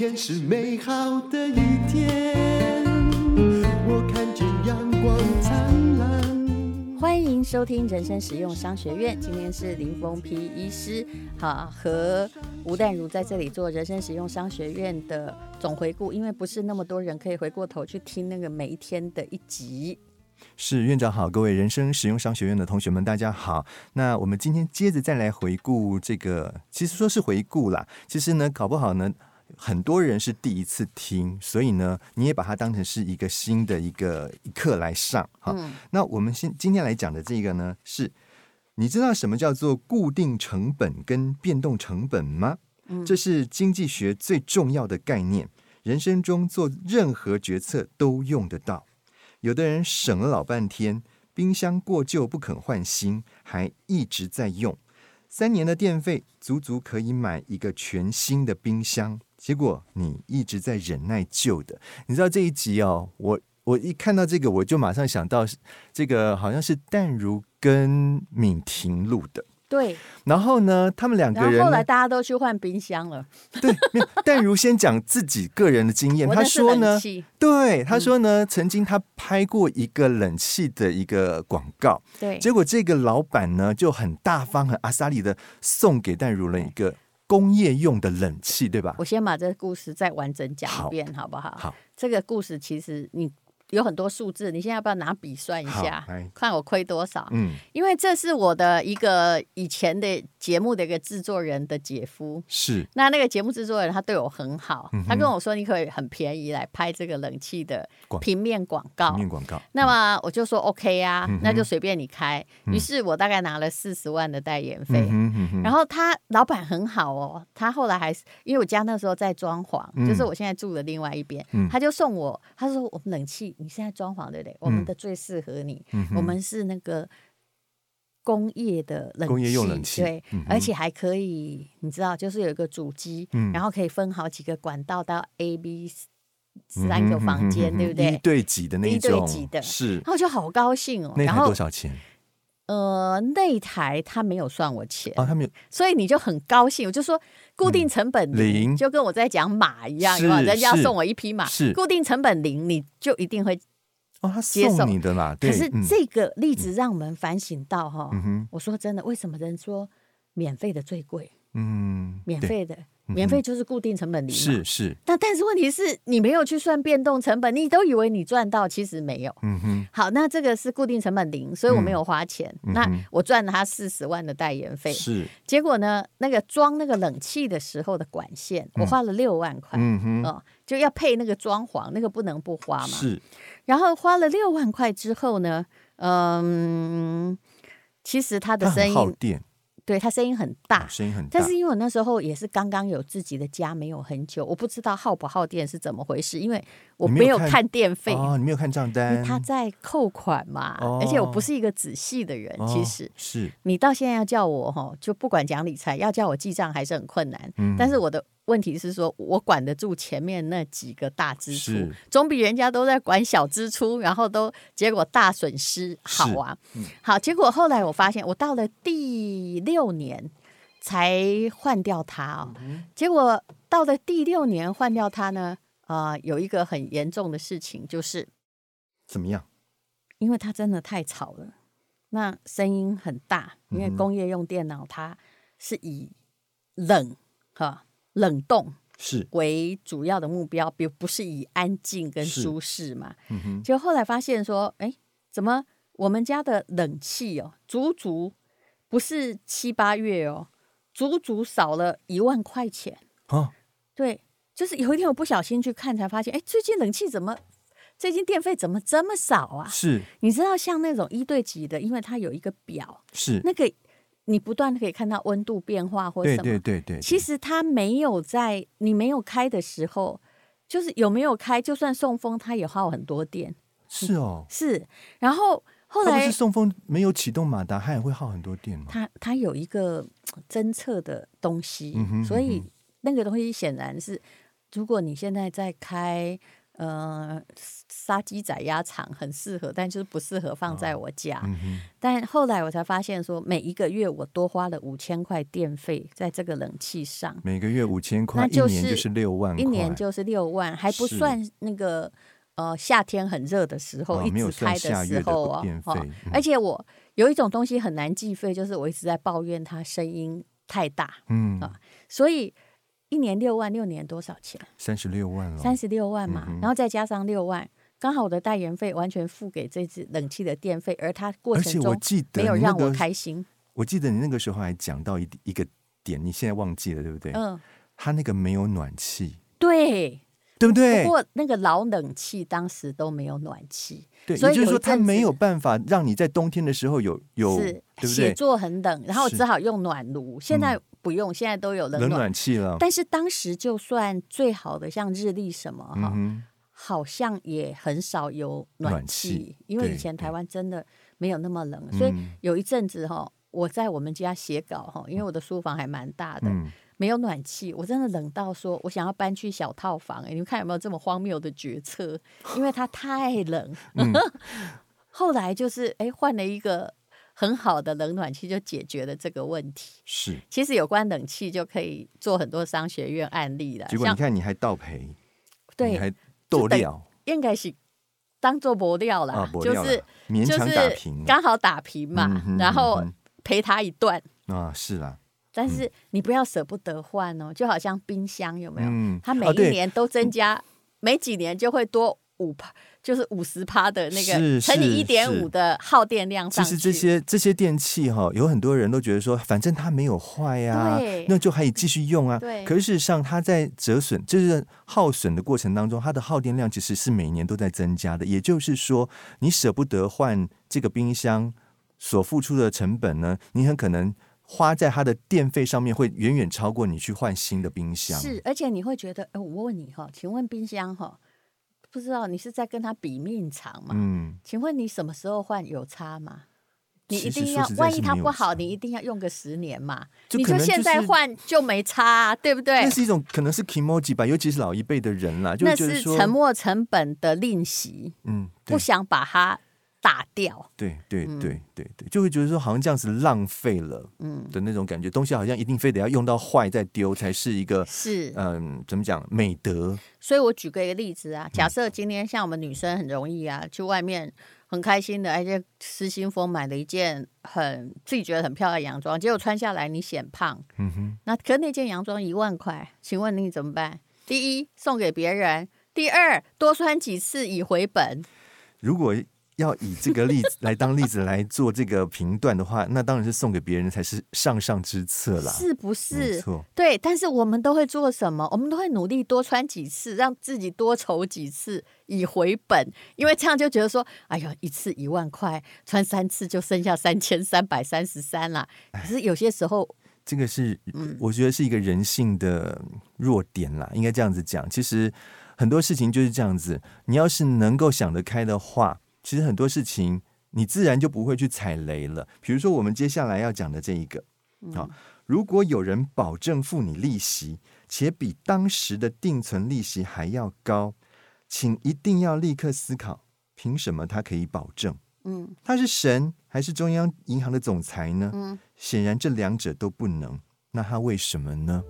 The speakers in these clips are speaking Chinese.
天是美好的一天，我看见阳光灿烂。欢迎收听人生实用商学院，今天是林峰皮医师，哈和吴淡如在这里做人生实用商学院的总回顾，因为不是那么多人可以回过头去听那个每一天的一集。是院长好，各位人生实用商学院的同学们，大家好。那我们今天接着再来回顾这个，其实说是回顾啦，其实呢，搞不好呢，很多人是第一次听，所以呢，你也把它当成是一个新的一个课来上。哈，嗯、那我们先今天来讲的这个呢，是你知道什么叫做固定成本跟变动成本吗？嗯、这是经济学最重要的概念，人生中做任何决策都用得到。有的人省了老半天，冰箱过旧不肯换新，还一直在用。三年的电费足足可以买一个全新的冰箱，结果你一直在忍耐旧的。你知道这一集哦，我我一看到这个，我就马上想到这个好像是淡如跟敏婷录的。对，然后呢，他们两个人后来大家都去换冰箱了。对，淡如先讲自己个人的经验，他说呢，对，他说呢，嗯、曾经他拍过一个冷气的一个广告，对，结果这个老板呢就很大方、很阿莎力的送给淡如了一个工业用的冷气，对吧？我先把这个故事再完整讲一遍，好，好不好？好，这个故事其实你。有很多数字，你现在要不要拿笔算一下，看我亏多少？嗯，因为这是我的一个以前的节目的一个制作人的姐夫，是那那个节目制作人他对我很好，嗯、他跟我说你可以很便宜来拍这个冷气的平面广告，平面广告。那么我就说 OK 啊，嗯、那就随便你开。于、嗯、是我大概拿了四十万的代言费，嗯然后他老板很好哦，他后来还是因为我家那时候在装潢，嗯、就是我现在住的另外一边，嗯、他就送我，他说我们冷气。你现在装潢对不对？我们的最适合你。嗯、我们是那个工业的冷气，工业用冷气对，嗯、而且还可以，你知道，就是有一个主机，嗯、然后可以分好几个管道到 A、B 三个房间，嗯、对不对？一对几的那种，一对几的，是。然后就好高兴哦。那台多少钱？呃，那台他没有算我钱啊，他没有，所以你就很高兴。我就说固定成本零，就跟我在讲马一样，人家要送我一匹马，是固定成本零，你就一定会哦，他送你的啦。可是这个例子让我们反省到哈，我说真的，为什么人说免费的最贵？嗯，免费的。免费就是固定成本零，是是。但但是问题是你没有去算变动成本，你都以为你赚到，其实没有。嗯哼。好，那这个是固定成本零，所以我没有花钱。嗯、那我赚了他四十万的代言费。是。结果呢，那个装那个冷气的时候的管线，我花了六万块。嗯哼。哦，就要配那个装潢，那个不能不花嘛。是。然后花了六万块之后呢，嗯，其实他的声音。对，他声音很大，声音很大。但是因为我那时候也是刚刚有自己的家，没有很久，我不知道耗不耗电是怎么回事，因为我没有看电费哦，你没有看账单，他在扣款嘛，哦、而且我不是一个仔细的人，其实、哦、是你到现在要叫我哈，就不管讲理财，要叫我记账还是很困难。嗯，但是我的。问题是说，我管得住前面那几个大支出，总比人家都在管小支出，然后都结果大损失好啊。嗯、好，结果后来我发现，我到了第六年才换掉它哦。嗯、结果到了第六年换掉它呢，啊、呃，有一个很严重的事情就是怎么样？因为它真的太吵了，那声音很大，因为工业用电脑它是以冷哈。冷冻是为主要的目标，比如不是以安静跟舒适嘛。嗯哼。就后来发现说，哎，怎么我们家的冷气哦，足足不是七八月哦，足足少了一万块钱啊？对，就是有一天我不小心去看，才发现，哎，最近冷气怎么，最近电费怎么这么少啊？是，你知道像那种一对几的，因为它有一个表，是那个。你不断的可以看到温度变化或什么，对对对对。其实它没有在你没有开的时候，就是有没有开，就算送风，它也耗很多电。是哦，是。然后后来不是送风没有启动马达，它也会耗很多电吗？它它有一个侦测的东西，所以那个东西显然是，如果你现在在开。呃，杀鸡宰鸭场很适合，但就是不适合放在我家。哦嗯、但后来我才发现，说每一个月我多花了五千块电费在这个冷气上。每个月五千块，就是，一年就是六万，一年就是六万，还不算那个呃夏天很热的时候，哦、一直开的时候哦。嗯、而且我有一种东西很难计费，就是我一直在抱怨它声音太大。嗯啊，所以。一年六万，六年多少钱？三十六万了。三十六万嘛，嗯、然后再加上六万，刚好我的代言费完全付给这支冷气的电费，而它过程中没有让我开心。我记得你那个时候还讲到一一个点，你现在忘记了对不对？嗯，它那个没有暖气，对，对不对？不过那个老冷气当时都没有暖气，对，所以就是说它没有办法让你在冬天的时候有有，是对不对？写作很冷，然后只好用暖炉。现在。不用，现在都有冷暖，冷暖气了。但是当时就算最好的，像日历什么哈，嗯、好像也很少有暖气，因为以前台湾真的没有那么冷，所以有一阵子哈，我在我们家写稿哈，因为我的书房还蛮大的，嗯、没有暖气，我真的冷到说我想要搬去小套房。你们看有没有这么荒谬的决策？因为它太冷。嗯、后来就是哎，换了一个。很好的冷暖气就解决了这个问题。是，其实有关冷气就可以做很多商学院案例了。结果你看，你还倒赔，对，还斗料，应该是当做薄料了，就是勉强打平，刚好打平嘛，然后陪他一段啊，是啦。但是你不要舍不得换哦，就好像冰箱有没有？它每一年都增加，每几年就会多五趴。就是五十趴的那个乘以一点五的耗电量上。其实这些这些电器哈，有很多人都觉得说，反正它没有坏呀，对那就可以继续用啊。对可是事实上，它在折损，就是耗损的过程当中，它的耗电量其实是每年都在增加的。也就是说，你舍不得换这个冰箱所付出的成本呢，你很可能花在它的电费上面会远远超过你去换新的冰箱。是，而且你会觉得，哎，我问你哈，请问冰箱哈？不知道你是在跟他比命长吗？嗯，请问你什么时候换有差吗？你一定要，万一它不好，你一定要用个十年嘛？就你就现在换就没差啊，对不对？那是一种可能是 kimoji 吧，尤其是老一辈的人啦，就那是沉没成本的吝惜，嗯，不想把它。打掉，对对对对对，就会觉得说好像这样子浪费了，嗯。的那种感觉，东西好像一定非得要用到坏再丢才是一个是。嗯怎么讲美德？所以我举个一个例子啊，假设今天像我们女生很容易啊，去外面很开心的，而且失心疯买了一件很自己觉得很漂亮的洋装，结果穿下来你显胖，嗯哼，那可那件洋装一万块，请问你怎么办？第一送给别人，第二多穿几次以回本。如果要以这个例子来当例子来做这个评断的话，那当然是送给别人才是上上之策啦，是不是？错，对。但是我们都会做什么？我们都会努力多穿几次，让自己多筹几次以回本，因为这样就觉得说，哎呀，一次一万块，穿三次就剩下三千三百三十三啦。可是有些时候，这个是我觉得是一个人性的弱点啦，应该这样子讲。其实很多事情就是这样子，你要是能够想得开的话。其实很多事情，你自然就不会去踩雷了。比如说，我们接下来要讲的这一个，好，如果有人保证付你利息，且比当时的定存利息还要高，请一定要立刻思考，凭什么他可以保证？嗯，他是神还是中央银行的总裁呢？嗯，显然这两者都不能。那他为什么呢？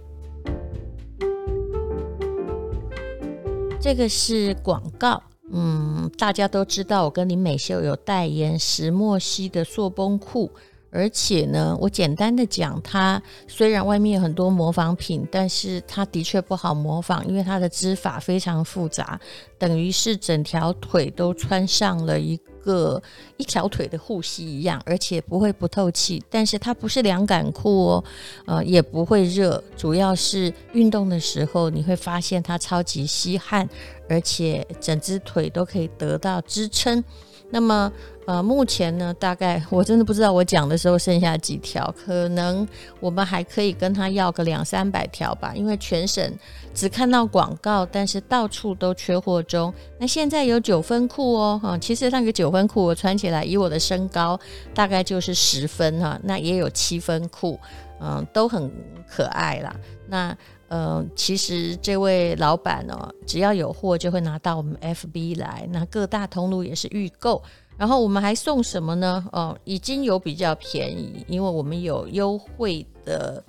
这个是广告。嗯，大家都知道我跟林美秀有代言石墨烯的塑崩裤，而且呢，我简单的讲，它虽然外面有很多模仿品，但是它的确不好模仿，因为它的织法非常复杂，等于是整条腿都穿上了一个一条腿的护膝一样，而且不会不透气。但是它不是凉感裤哦，呃，也不会热，主要是运动的时候你会发现它超级吸汗。而且整只腿都可以得到支撑，那么呃，目前呢，大概我真的不知道我讲的时候剩下几条，可能我们还可以跟他要个两三百条吧，因为全省只看到广告，但是到处都缺货中。那现在有九分裤哦，哈，其实那个九分裤我穿起来，以我的身高大概就是十分哈，那也有七分裤，嗯，都很可爱啦。那呃，其实这位老板哦，只要有货就会拿到我们 FB 来，那各大通路也是预购。然后我们还送什么呢？哦，已经有比较便宜，因为我们有优惠的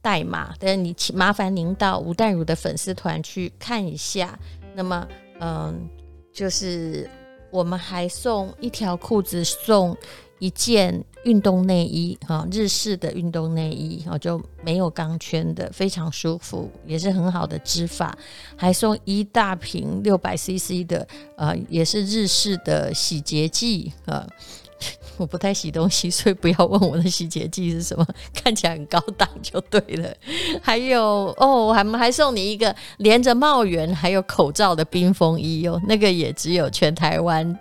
代码。但你请麻烦您到吴淡如的粉丝团去看一下。那么，嗯，就是我们还送一条裤子，送一件运动内衣，哈，日式的运动内衣，哈，就没有钢圈的，非常舒服，也是很好的织法。还送一大瓶六百 CC 的，呃，也是日式的洗洁剂，啊，我不太洗东西，所以不要问我的洗洁剂是什么，看起来很高档就对了。还有哦，我还还送你一个连着帽檐还有口罩的冰风衣哦，那个也只有全台湾。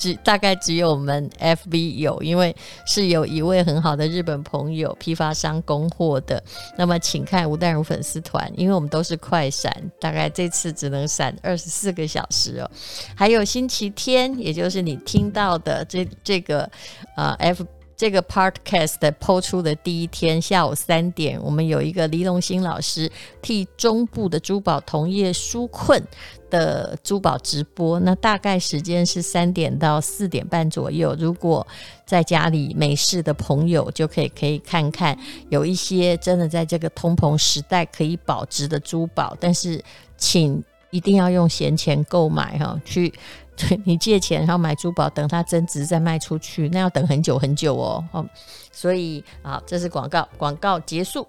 只大概只有我们 FB 有，因为是有一位很好的日本朋友批发商供货的。那么请看吴淡如粉丝团，因为我们都是快闪，大概这次只能闪二十四个小时哦。还有星期天，也就是你听到的这这个啊 F。这个 podcast 播出的第一天下午三点，我们有一个黎龙兴老师替中部的珠宝同业纾困的珠宝直播，那大概时间是三点到四点半左右。如果在家里没事的朋友，就可以可以看看，有一些真的在这个通膨时代可以保值的珠宝，但是请一定要用闲钱购买哈，去。对，你借钱然后买珠宝，等它增值再卖出去，那要等很久很久哦。哦，所以啊，这是广告，广告结束。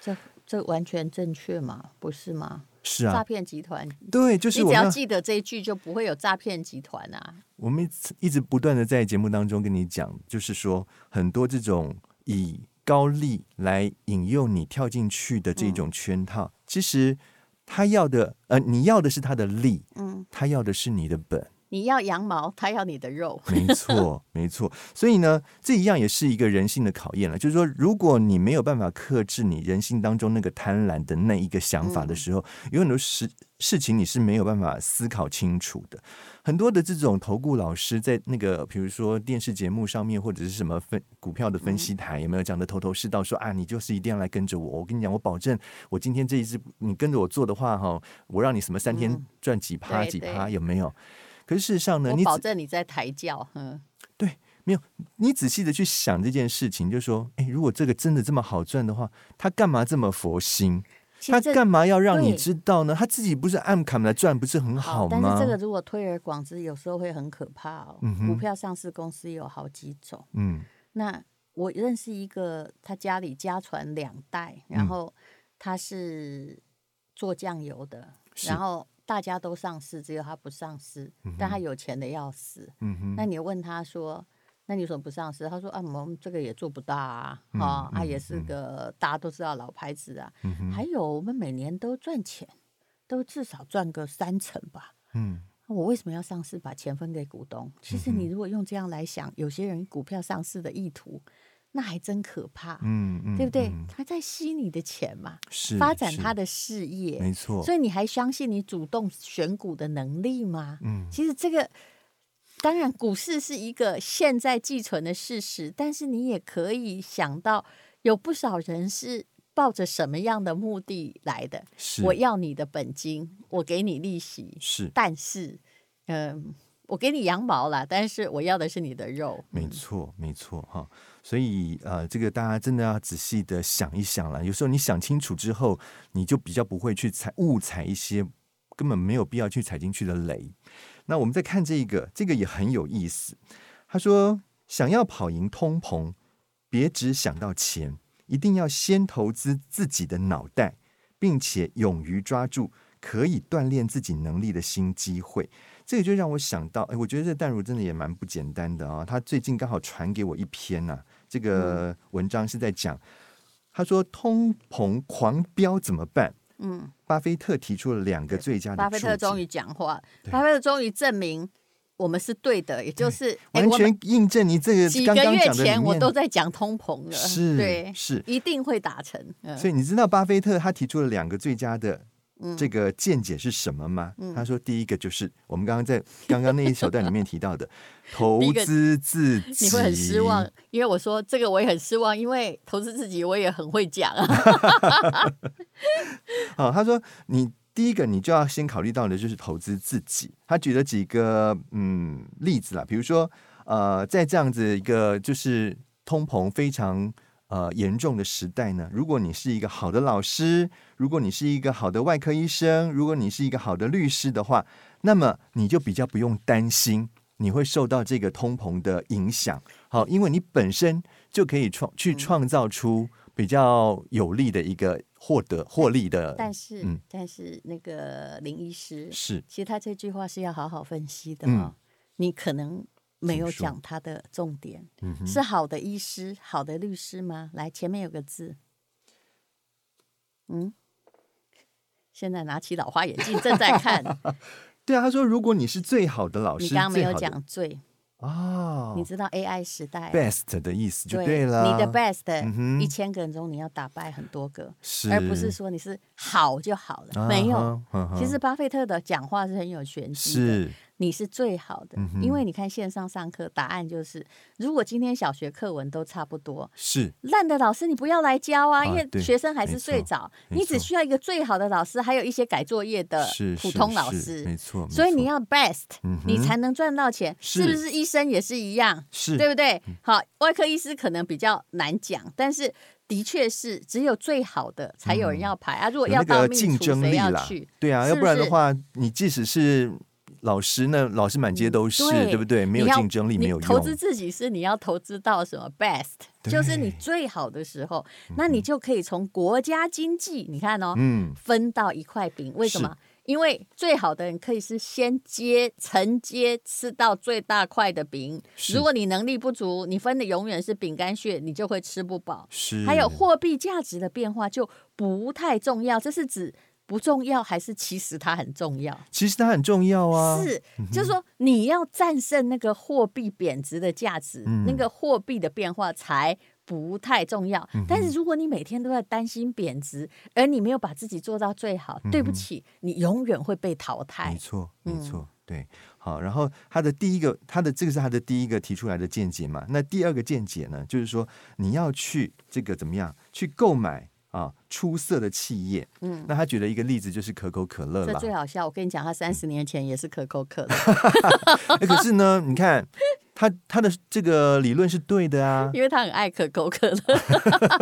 这这完全正确吗？不是吗？是啊，诈骗集团。对，就是我你只要记得这一句，就不会有诈骗集团啊。我们一直不断的在节目当中跟你讲，就是说很多这种以高利来引诱你跳进去的这种圈套，嗯、其实。他要的，呃，你要的是他的利，嗯，他要的是你的本。你要羊毛，他要你的肉。没错，没错。所以呢，这一样也是一个人性的考验了。就是说，如果你没有办法克制你人性当中那个贪婪的那一个想法的时候，嗯、有很多事事情你是没有办法思考清楚的。很多的这种投顾老师在那个，比如说电视节目上面，或者是什么分股票的分析台，有没有讲的头头是道说？说啊，你就是一定要来跟着我。我跟你讲，我保证，我今天这一支你跟着我做的话，哈，我让你什么三天赚几趴几趴，有没有？可是事实上呢，你保证你在抬轿，嗯，对，没有。你仔细的去想这件事情，就是说，哎，如果这个真的这么好赚的话，他干嘛这么佛心？他干嘛要让你知道呢？他自己不是按砍来赚，不是很好吗？但是这个如果推而广之，有时候会很可怕哦。嗯。股票上市公司有好几种，嗯，那我认识一个，他家里家传两代，然后他是做酱油的，嗯、然后。大家都上市，只有他不上市，嗯、但他有钱的要死。嗯、哼那你问他说：“那你为什么不上市？”他说：“啊，我们这个也做不大啊，啊、嗯哦，啊，也是个大家都知道老牌子啊。嗯、还有，我们每年都赚钱，都至少赚个三成吧。嗯，我为什么要上市，把钱分给股东？其实你如果用这样来想，有些人股票上市的意图。”那还真可怕，嗯嗯，对不对？嗯、他在吸你的钱嘛，是发展他的事业，没错。所以你还相信你主动选股的能力吗？嗯，其实这个当然，股市是一个现在既存的事实，但是你也可以想到，有不少人是抱着什么样的目的来的？是我要你的本金，我给你利息，是，但是，嗯、呃，我给你羊毛啦，但是我要的是你的肉。没错，没错，哈。所以，呃，这个大家真的要仔细的想一想了。有时候你想清楚之后，你就比较不会去踩误踩一些根本没有必要去踩进去的雷。那我们再看这个，这个也很有意思。他说，想要跑赢通膨，别只想到钱，一定要先投资自己的脑袋，并且勇于抓住可以锻炼自己能力的新机会。这个就让我想到，哎，我觉得这淡如真的也蛮不简单的啊。他最近刚好传给我一篇呐、啊。这个文章是在讲，他说通膨狂飙怎么办？嗯，巴菲特提出了两个最佳的。巴菲特终于讲话，巴菲特终于证明我们是对的，也就是完全印证你这个几个月前我都在讲通膨了，是，对，是一定会达成。所以你知道巴菲特他提出了两个最佳的。这个见解是什么吗？嗯、他说，第一个就是我们刚刚在刚刚那一小段里面提到的，投资自己。你会很失望，因为我说这个我也很失望，因为投资自己我也很会讲啊。好，他说你第一个你就要先考虑到的就是投资自己。他举了几个嗯例子啦，比如说呃，在这样子一个就是通膨非常。呃，严重的时代呢，如果你是一个好的老师，如果你是一个好的外科医生，如果你是一个好的律师的话，那么你就比较不用担心你会受到这个通膨的影响。好，因为你本身就可以创去创造出比较有利的一个获得获利的。但是，嗯，但是那个林医师是，其实他这句话是要好好分析的哦。嗯，你可能。没有讲他的重点，嗯、是好的医师、好的律师吗？来，前面有个字，嗯，现在拿起老花眼镜正在看。对啊，他说，如果你是最好的老师，你刚刚没有讲最。哦，你知道 AI 时代 best 的意思就对了。对，你的 best 一千个人中你要打败很多个，是而不是说你是好就好了。没有，其实巴菲特的讲话是很有玄机的。你是最好的，因为你看线上上课，答案就是，如果今天小学课文都差不多，是烂的老师你不要来教啊，因为学生还是睡着。你只需要一个最好的老师，还有一些改作业的普通老师，没错。所以你要 best，你才能赚到钱，是不是？医生也是一样，是对不对？好，外科医师可能比较难讲，但是的确是只有最好的才有人要排啊。如果要当竞争力要去，对啊，要不然的话，你即使是。老师呢？老师满街都是，对，对不对？没有竞争力，没有用。投资自己是你要投资到什么 best，就是你最好的时候，那你就可以从国家经济，你看哦，嗯，分到一块饼。为什么？因为最好的人可以是先接承接吃到最大块的饼。如果你能力不足，你分的永远是饼干屑，你就会吃不饱。是。还有货币价值的变化就不太重要，这是指。不重要还是其实它很重要？其实它很重要啊！是，就是说你要战胜那个货币贬值的价值，嗯、那个货币的变化才不太重要。嗯、但是如果你每天都在担心贬值，而你没有把自己做到最好，嗯、对不起，你永远会被淘汰。没错，没错，嗯、对。好，然后他的第一个，他的这个是他的第一个提出来的见解嘛？那第二个见解呢，就是说你要去这个怎么样去购买。啊，出色的企业，嗯，那他举了一个例子，就是可口可乐。这最好笑，我跟你讲，他三十年前也是可口可乐。欸、可是呢，你看他他的这个理论是对的啊，因为他很爱可口可乐。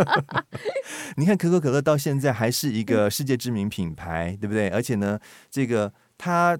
你看可口可乐到现在还是一个世界知名品牌，对不对？而且呢，这个他。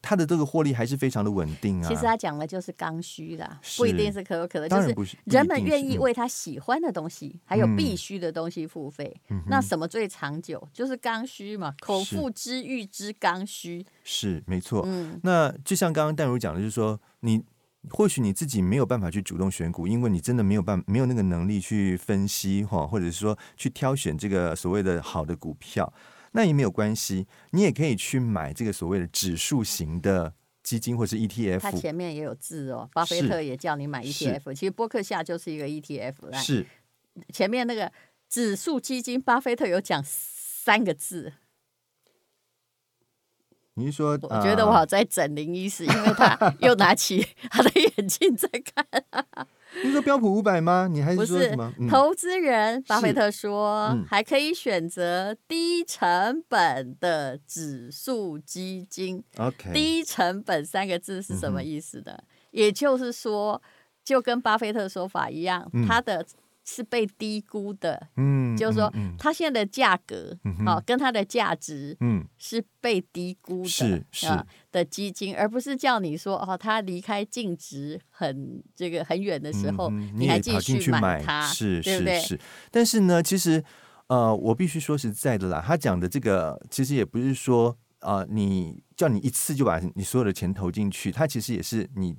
它的这个获利还是非常的稳定啊。其实他讲的就是刚需啦，不一定是可口可乐，就是人们愿意为他喜欢的东西，还有必须的东西付费。那什么最长久？就是刚需嘛，口腹之欲之刚需。是没错。嗯，那就像刚刚淡如讲的，就是说你或许你自己没有办法去主动选股，因为你真的没有办没有那个能力去分析哈，或者是说去挑选这个所谓的好的股票。那也没有关系，你也可以去买这个所谓的指数型的基金或是 ETF。它前面也有字哦，巴菲特也叫你买 ETF。其实波克夏就是一个 ETF 来。是，前面那个指数基金，巴菲特有讲三个字。你是说？我觉得我好在整林医师，因为他 又拿起他的眼镜在看。你说标普五百吗？你还是说什么？投资人，巴菲特说，嗯、还可以选择低成本的指数基金。OK，低成本三个字是什么意思的？嗯、也就是说，就跟巴菲特说法一样，他的。是被低估的，嗯，就是说，它现在的价格，好，跟它的价值，嗯，是被低估的，是是。的基金，而不是叫你说，哦，它离开净值很这个很远的时候，你还继续买它，是是是。但是呢，其实，呃，我必须说实在的啦，他讲的这个，其实也不是说，呃，你叫你一次就把你所有的钱投进去，它其实也是你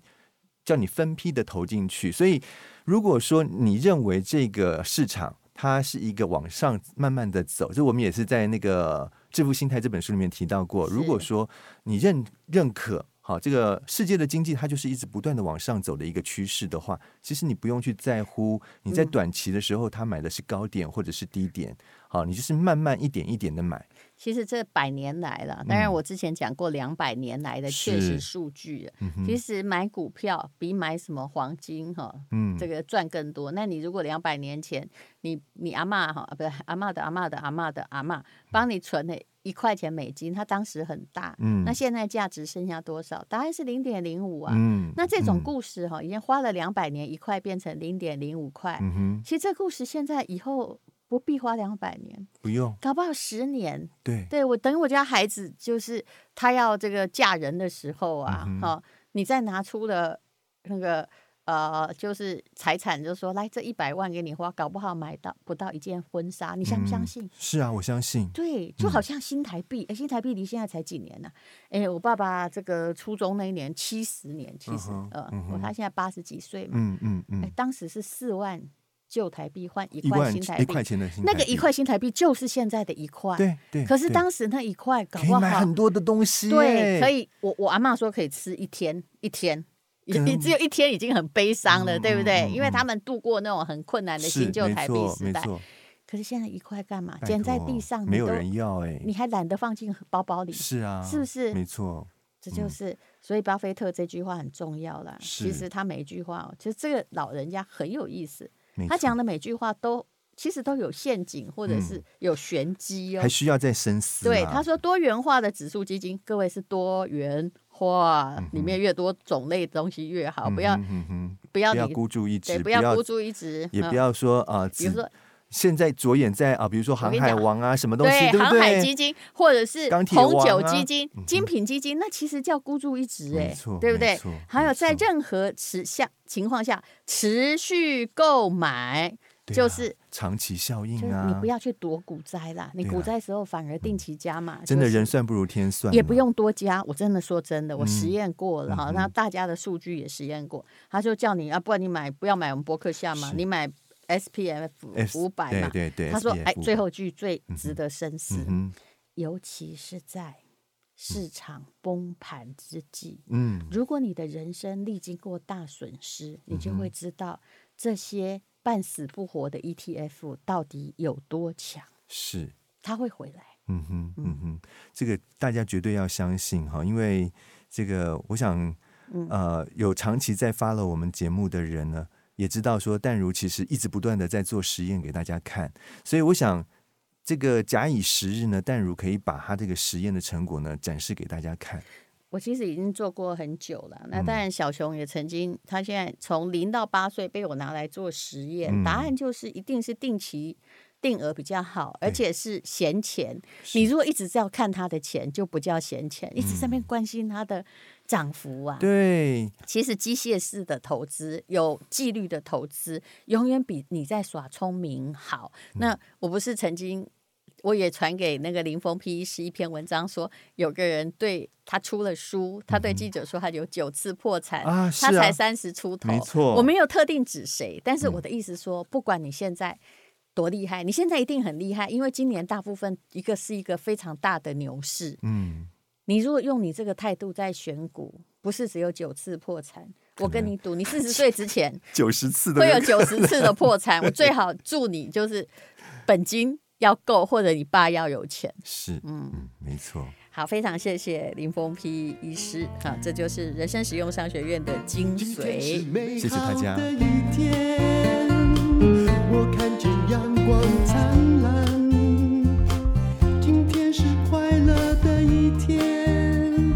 叫你分批的投进去，所以。如果说你认为这个市场它是一个往上慢慢的走。这我们也是在那个《致富心态》这本书里面提到过。如果说你认认可。好，这个世界的经济它就是一直不断的往上走的一个趋势的话，其实你不用去在乎你在短期的时候他买的是高点或者是低点，好，你就是慢慢一点一点的买。其实这百年来了，当然我之前讲过两百年来的确实数据，嗯、其实买股票比买什么黄金哈，嗯，这个赚更多。那你如果两百年前你你阿嬷哈，不是阿嬷的阿嬷的阿嬷的阿嬷帮你存了。一块钱美金，它当时很大，嗯，那现在价值剩下多少？答案是零点零五啊，嗯，那这种故事哈，已经花了两百年，一块变成零点零五块，嗯哼，其实这故事现在以后不必花两百年，不用，搞不好十年，对，对我等我家孩子就是他要这个嫁人的时候啊，哈，你再拿出了那个。呃，就是财产，就是说，来这一百万给你花，搞不好买到不到一件婚纱，你相不相信？嗯、是啊，我相信。对，就好像新台币，哎、嗯，新台币离现在才几年呢、啊？哎，我爸爸这个初中那一年七十年，其实，嗯、呃，嗯、他现在八十几岁嘛，嗯嗯嗯，哎，当时是四万旧台币换一块新台币，一块钱的新台币，那个一块新台币就是现在的一块，对对。可是当时那一块搞不好买很多的东西，对，可以。我我阿妈说可以吃一天一天。你 只有一天已经很悲伤了，嗯、对不对？因为他们度过那种很困难的新旧台币时代。可是现在一块干嘛？捡在地上，没有人要哎、欸，你还懒得放进包包里。是啊，是不是？没错，这就是、嗯、所以巴菲特这句话很重要啦。其实他每一句话，其实这个老人家很有意思，他讲的每句话都。其实都有陷阱，或者是有玄机哦，还需要再深思。对，他说多元化的指数基金，各位是多元化，里面越多种类的东西越好，不要不要你孤注一掷，不要孤注一掷，也不要说啊，比如说现在着眼在啊，比如说航海王啊，什么东西，对航海基金或者是红酒基金、精品基金，那其实叫孤注一掷，哎，对不对？还有在任何持下情况下持续购买。啊、就是长期效应啊！你不要去躲股灾啦，你股灾时候反而定期加码，嗯，真的人算不如天算，也不用多加。我真的说真的，我实验过了哈，那、嗯、大家的数据也实验过。他就叫你啊，不然你买不要买我们博客下嘛，你买 S P F 五百嘛。对对对，他说哎，最后句最值得深思，尤其是在市场崩盘之际，嗯，如果你的人生历经过大损失，你就会知道这些。半死不活的 ETF 到底有多强？是，他会回来。嗯哼，嗯哼，这个大家绝对要相信哈，因为这个，我想，呃，有长期在 follow 我们节目的人呢，也知道说，淡如其实一直不断的在做实验给大家看，所以我想，这个假以时日呢，淡如可以把他这个实验的成果呢展示给大家看。我其实已经做过很久了。那当然，小熊也曾经，他现在从零到八岁被我拿来做实验，答案就是一定是定期定额比较好，而且是闲钱。你如果一直在看他的钱，就不叫闲钱，一直在那边关心他的涨幅啊。对，其实机械式的投资，有纪律的投资，永远比你在耍聪明好。那我不是曾经。我也传给那个林峰 P 医师一篇文章，说有个人对他出了书，他对记者说他有九次破产，嗯啊、他才三十出头。没错，我没有特定指谁，但是我的意思说，不管你现在多厉害，你现在一定很厉害，因为今年大部分一个是一个非常大的牛市。嗯，你如果用你这个态度在选股，不是只有九次破产，我跟你赌，你四十岁之前 九十次会有九十次的破产。我 最好祝你就是本金。要够，或者你爸要有钱，是，嗯，没错。好，非常谢谢林峰丕医师，好，这就是人生实用商学院的精髓。谢谢大家。我看见阳光灿烂，今天是快乐的一天，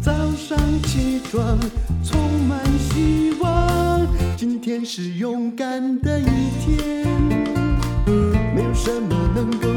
早上起床充满希望，今天是勇敢的一天。没有什么能够